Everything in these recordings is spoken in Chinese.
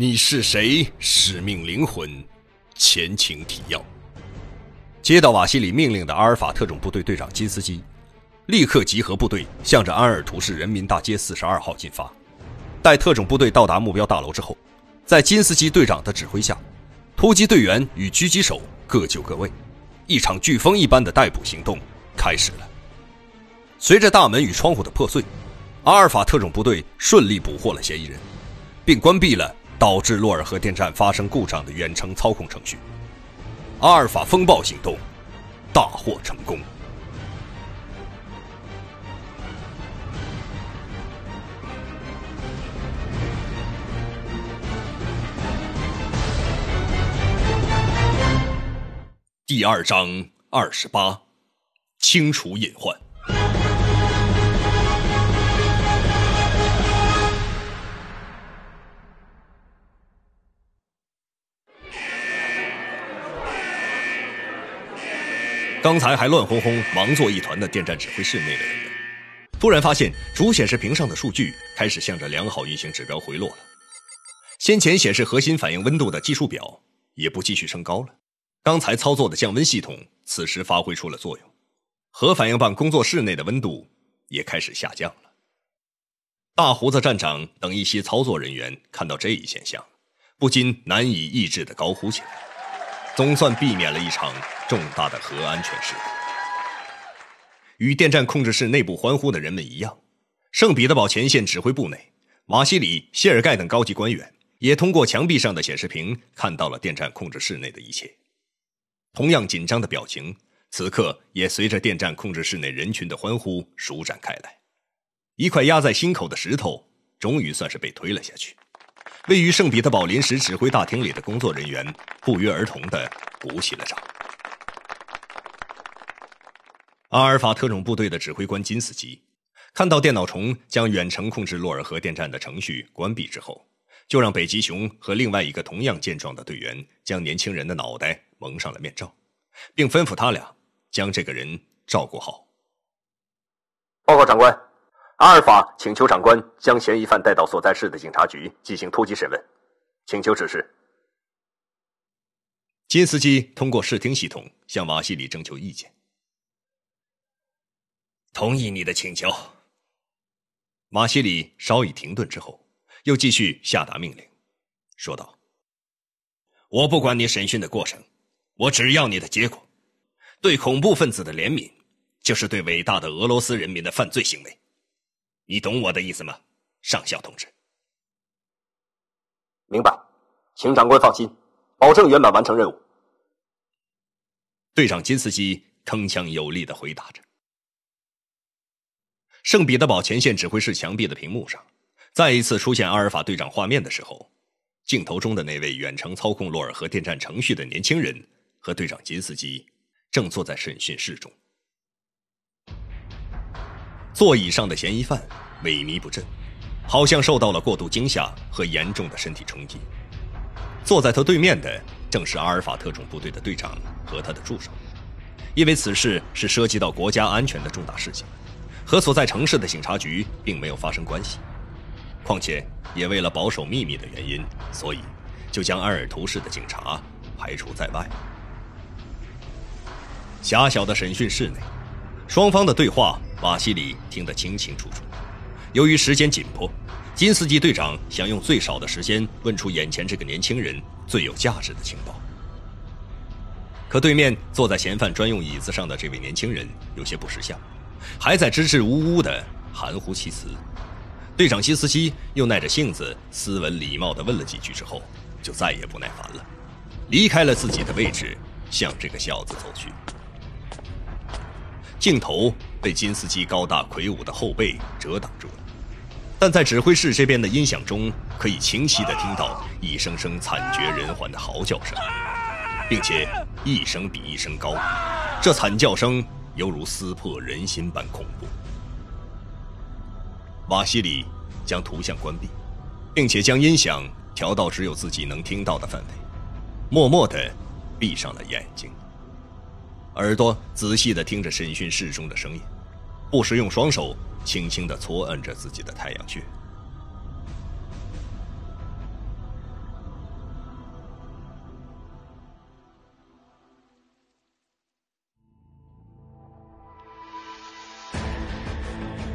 你是谁？使命灵魂，前情提要。接到瓦西里命令的阿尔法特种部队队长金斯基，立刻集合部队，向着安尔图市人民大街四十二号进发。待特种部队到达目标大楼之后，在金斯基队长的指挥下，突击队员与狙击手各就各位，一场飓风一般的逮捕行动开始了。随着大门与窗户的破碎，阿尔法特种部队顺利捕获了嫌疑人，并关闭了。导致洛尔核电站发生故障的远程操控程序“阿尔法风暴”行动大获成功。第二章二十八：清除隐患。刚才还乱哄哄、忙作一团的电站指挥室内的人们，突然发现主显示屏上的数据开始向着良好运行指标回落了。先前显示核心反应温度的计数表也不继续升高了。刚才操作的降温系统此时发挥出了作用，核反应棒工作室内的温度也开始下降了。大胡子站长等一些操作人员看到这一现象，不禁难以抑制的高呼起来。总算避免了一场重大的核安全事故。与电站控制室内部欢呼的人们一样，圣彼得堡前线指挥部内，瓦西里、谢尔盖等高级官员也通过墙壁上的显示屏看到了电站控制室内的一切。同样紧张的表情，此刻也随着电站控制室内人群的欢呼舒展开来。一块压在心口的石头，终于算是被推了下去。位于圣彼得堡临时指挥大厅里的工作人员不约而同的鼓起了掌。阿尔法特种部队的指挥官金斯基看到电脑虫将远程控制洛尔核电站的程序关闭之后，就让北极熊和另外一个同样健壮的队员将年轻人的脑袋蒙上了面罩，并吩咐他俩将这个人照顾好。报告长官。阿尔法请求长官将嫌疑犯带到所在市的警察局进行突击审问，请求指示。金斯基通过视听系统向瓦西里征求意见，同意你的请求。瓦西里稍一停顿之后，又继续下达命令，说道：“我不管你审讯的过程，我只要你的结果。对恐怖分子的怜悯，就是对伟大的俄罗斯人民的犯罪行为。”你懂我的意思吗，上校同志？明白，请长官放心，保证圆满完成任务。队长金斯基铿锵有力的回答着。圣彼得堡前线指挥室墙壁的屏幕上，再一次出现阿尔法队长画面的时候，镜头中的那位远程操控洛尔核电站程序的年轻人和队长金斯基正坐在审讯室中。座椅上的嫌疑犯萎靡不振，好像受到了过度惊吓和严重的身体冲击。坐在他对面的正是阿尔法特种部队的队长和他的助手。因为此事是涉及到国家安全的重大事情，和所在城市的警察局并没有发生关系。况且，也为了保守秘密的原因，所以就将埃尔图市的警察排除在外。狭小的审讯室内，双方的对话。瓦西里听得清清楚楚。由于时间紧迫，金斯基队长想用最少的时间问出眼前这个年轻人最有价值的情报。可对面坐在嫌犯专用椅子上的这位年轻人有些不识相，还在支支吾吾的含糊其辞。队长金斯基又耐着性子斯文礼貌的问了几句之后，就再也不耐烦了，离开了自己的位置，向这个小子走去。镜头被金斯基高大魁梧的后背遮挡住了，但在指挥室这边的音响中，可以清晰地听到一声声惨绝人寰的嚎叫声，并且一声比一声高，这惨叫声犹如撕破人心般恐怖。瓦西里将图像关闭，并且将音响调到只有自己能听到的范围，默默地闭上了眼睛。耳朵仔细的听着审讯室中的声音不时用双手轻轻的搓按着自己的太阳穴。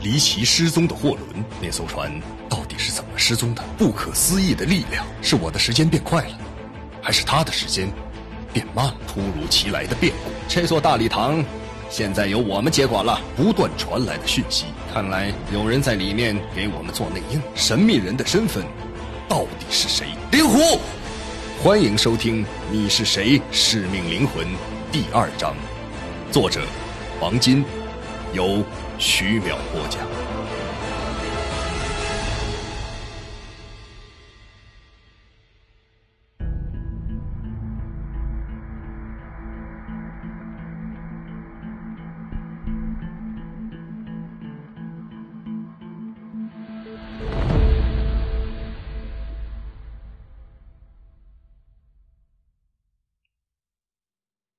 离奇失踪的货轮那艘船到底是怎么失踪的？不可思议的力量是我的时间变快了还是他的时间变慢？突如其来的变故，这座大礼堂现在由我们接管了。不断传来的讯息，看来有人在里面给我们做内应。神秘人的身份到底是谁？灵狐，欢迎收听《你是谁？使命灵魂》第二章，作者王金，由。徐淼播讲。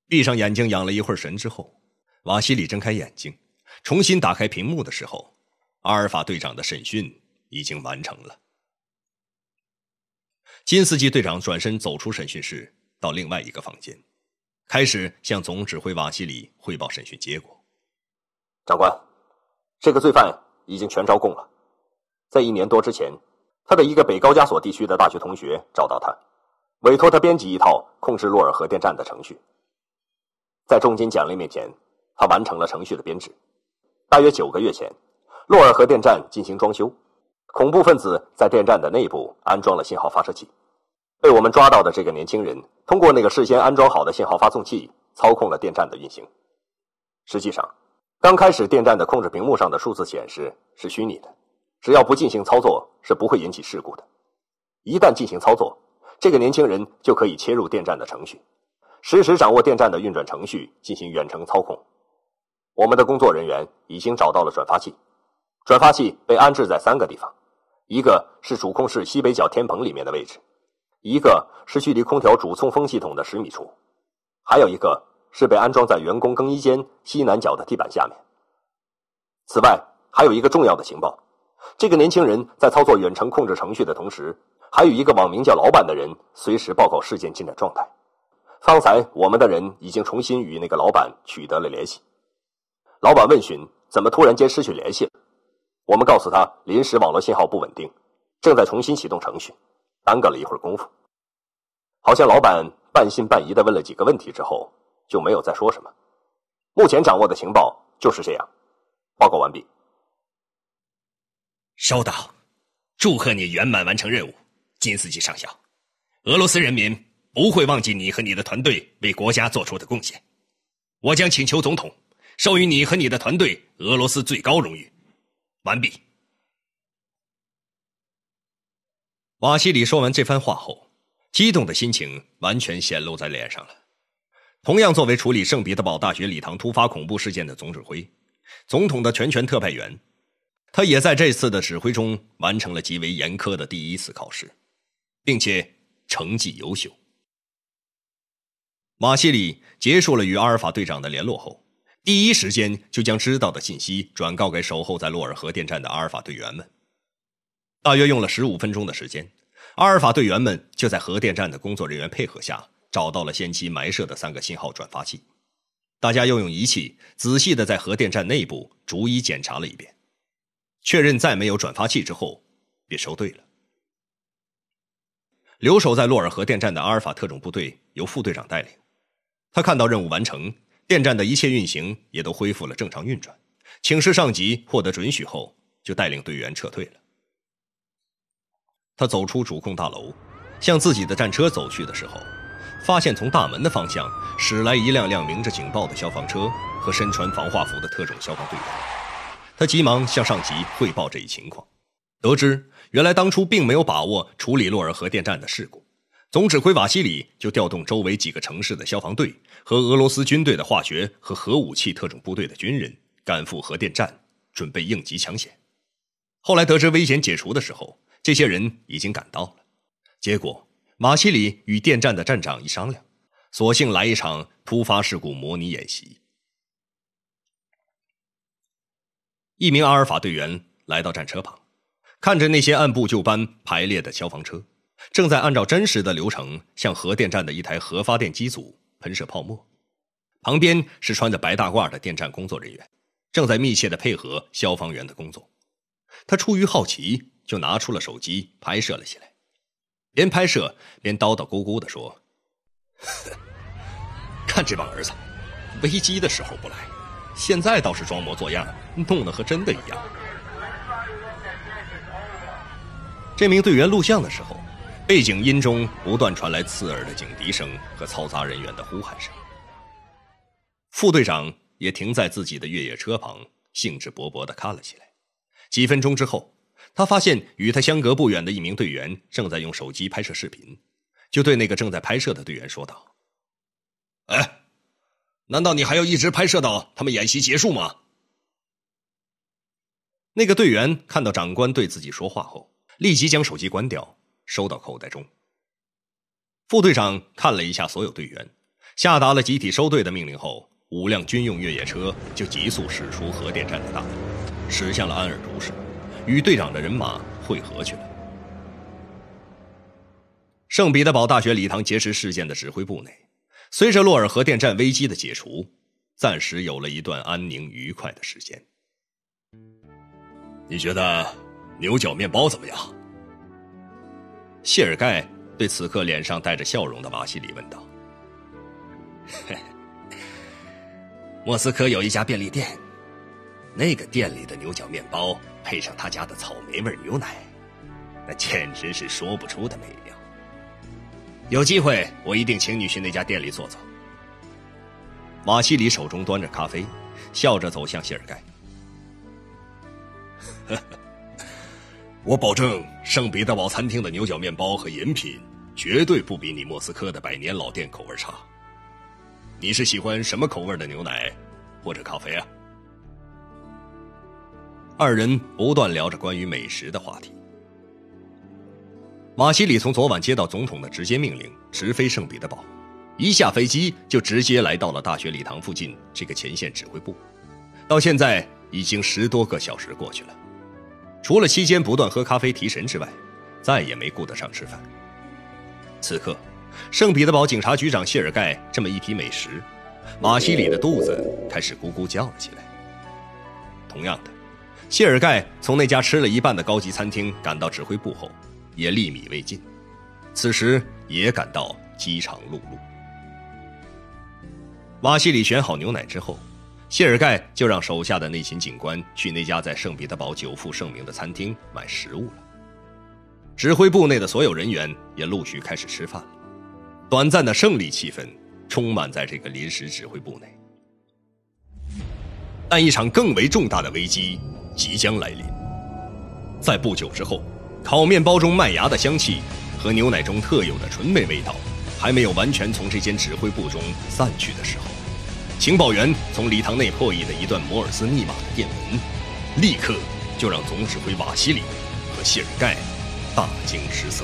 闭上眼睛，养了一会儿神之后，瓦西里睁开眼睛。重新打开屏幕的时候，阿尔法队长的审讯已经完成了。金斯基队长转身走出审讯室，到另外一个房间，开始向总指挥瓦西里汇报审讯结果。长官，这个罪犯已经全招供了。在一年多之前，他的一个北高加索地区的大学同学找到他，委托他编辑一套控制洛尔核电站的程序。在重金奖励面前，他完成了程序的编制。大约九个月前，洛尔核电站进行装修，恐怖分子在电站的内部安装了信号发射器。被我们抓到的这个年轻人，通过那个事先安装好的信号发送器操控了电站的运行。实际上，刚开始电站的控制屏幕上的数字显示是虚拟的，只要不进行操作是不会引起事故的。一旦进行操作，这个年轻人就可以切入电站的程序，实时掌握电站的运转程序，进行远程操控。我们的工作人员已经找到了转发器，转发器被安置在三个地方，一个是主控室西北角天棚里面的位置，一个是距离空调主送风系统的十米处，还有一个是被安装在员工更衣间西南角的地板下面。此外，还有一个重要的情报：这个年轻人在操作远程控制程序的同时，还有一个网名叫“老板”的人随时报告事件进展状态。方才我们的人已经重新与那个老板取得了联系。老板问询怎么突然间失去联系了？我们告诉他临时网络信号不稳定，正在重新启动程序，耽搁了一会儿功夫。好像老板半信半疑的问了几个问题之后，就没有再说什么。目前掌握的情报就是这样。报告完毕。收到，祝贺你圆满完成任务，金斯基上校。俄罗斯人民不会忘记你和你的团队为国家做出的贡献。我将请求总统。授予你和你的团队俄罗斯最高荣誉。完毕。瓦西里说完这番话后，激动的心情完全显露在脸上了。同样作为处理圣彼得堡大学礼堂突发恐怖事件的总指挥，总统的全权特派员，他也在这次的指挥中完成了极为严苛的第一次考试，并且成绩优秀。马西里结束了与阿尔法队长的联络后。第一时间就将知道的信息转告给守候在洛尔核电站的阿尔法队员们。大约用了十五分钟的时间，阿尔法队员们就在核电站的工作人员配合下，找到了先期埋设的三个信号转发器。大家又用仪器仔细的在核电站内部逐一检查了一遍，确认再没有转发器之后，便收队了。留守在洛尔核电站的阿尔法特种部队由副队长带领，他看到任务完成。电站的一切运行也都恢复了正常运转，请示上级获得准许后，就带领队员撤退了。他走出主控大楼，向自己的战车走去的时候，发现从大门的方向驶来一辆辆鸣着警报的消防车和身穿防化服的特种消防队员。他急忙向上级汇报这一情况，得知原来当初并没有把握处理洛尔核电站的事故。总指挥瓦西里就调动周围几个城市的消防队和俄罗斯军队的化学和核武器特种部队的军人赶赴核电站，准备应急抢险。后来得知危险解除的时候，这些人已经赶到了。结果，瓦西里与电站的站长一商量，索性来一场突发事故模拟演习。一名阿尔法队员来到战车旁，看着那些按部就班排列的消防车。正在按照真实的流程向核电站的一台核发电机组喷射泡沫，旁边是穿着白大褂的电站工作人员，正在密切的配合消防员的工作。他出于好奇，就拿出了手机拍摄了起来，边拍摄边叨叨咕咕的说：“看这帮儿子，危机的时候不来，现在倒是装模作样，弄得和真的一样。”这名队员录像的时候，背景音中不断传来刺耳的警笛声和嘈杂人员的呼喊声。副队长也停在自己的越野车旁，兴致勃勃地看了起来。几分钟之后，他发现与他相隔不远的一名队员正在用手机拍摄视频，就对那个正在拍摄的队员说道：“哎，难道你还要一直拍摄到他们演习结束吗？”那个队员看到长官对自己说话后，立即将手机关掉，收到口袋中。副队长看了一下所有队员，下达了集体收队的命令后。五辆军用越野车就急速驶出核电站的大门，驶向了安尔都市，与队长的人马汇合去了。圣彼得堡大学礼堂劫持事件的指挥部内，随着洛尔核电站危机的解除，暂时有了一段安宁愉快的时间。你觉得牛角面包怎么样？谢尔盖对此刻脸上带着笑容的瓦西里问道。莫斯科有一家便利店，那个店里的牛角面包配上他家的草莓味牛奶，那简直是说不出的美妙。有机会我一定请你去那家店里坐坐。瓦西里手中端着咖啡，笑着走向谢尔盖。我保证，圣彼得堡餐厅的牛角面包和饮品绝对不比你莫斯科的百年老店口味差。你是喜欢什么口味的牛奶，或者咖啡啊？二人不断聊着关于美食的话题。马西里从昨晚接到总统的直接命令，直飞圣彼得堡，一下飞机就直接来到了大学礼堂附近这个前线指挥部。到现在已经十多个小时过去了，除了期间不断喝咖啡提神之外，再也没顾得上吃饭。此刻。圣彼得堡警察局长谢尔盖这么一提美食，马西里的肚子开始咕咕叫了起来。同样的，谢尔盖从那家吃了一半的高级餐厅赶到指挥部后，也粒米未进，此时也感到饥肠辘辘。瓦西里选好牛奶之后，谢尔盖就让手下的内勤警官去那家在圣彼得堡久负盛名的餐厅买食物了。指挥部内的所有人员也陆续开始吃饭了。短暂的胜利气氛充满在这个临时指挥部内，但一场更为重大的危机即将来临。在不久之后，烤面包中麦芽的香气和牛奶中特有的醇美味道还没有完全从这间指挥部中散去的时候，情报员从礼堂内破译了一段摩尔斯密码的电文，立刻就让总指挥瓦西里和谢尔盖大惊失色。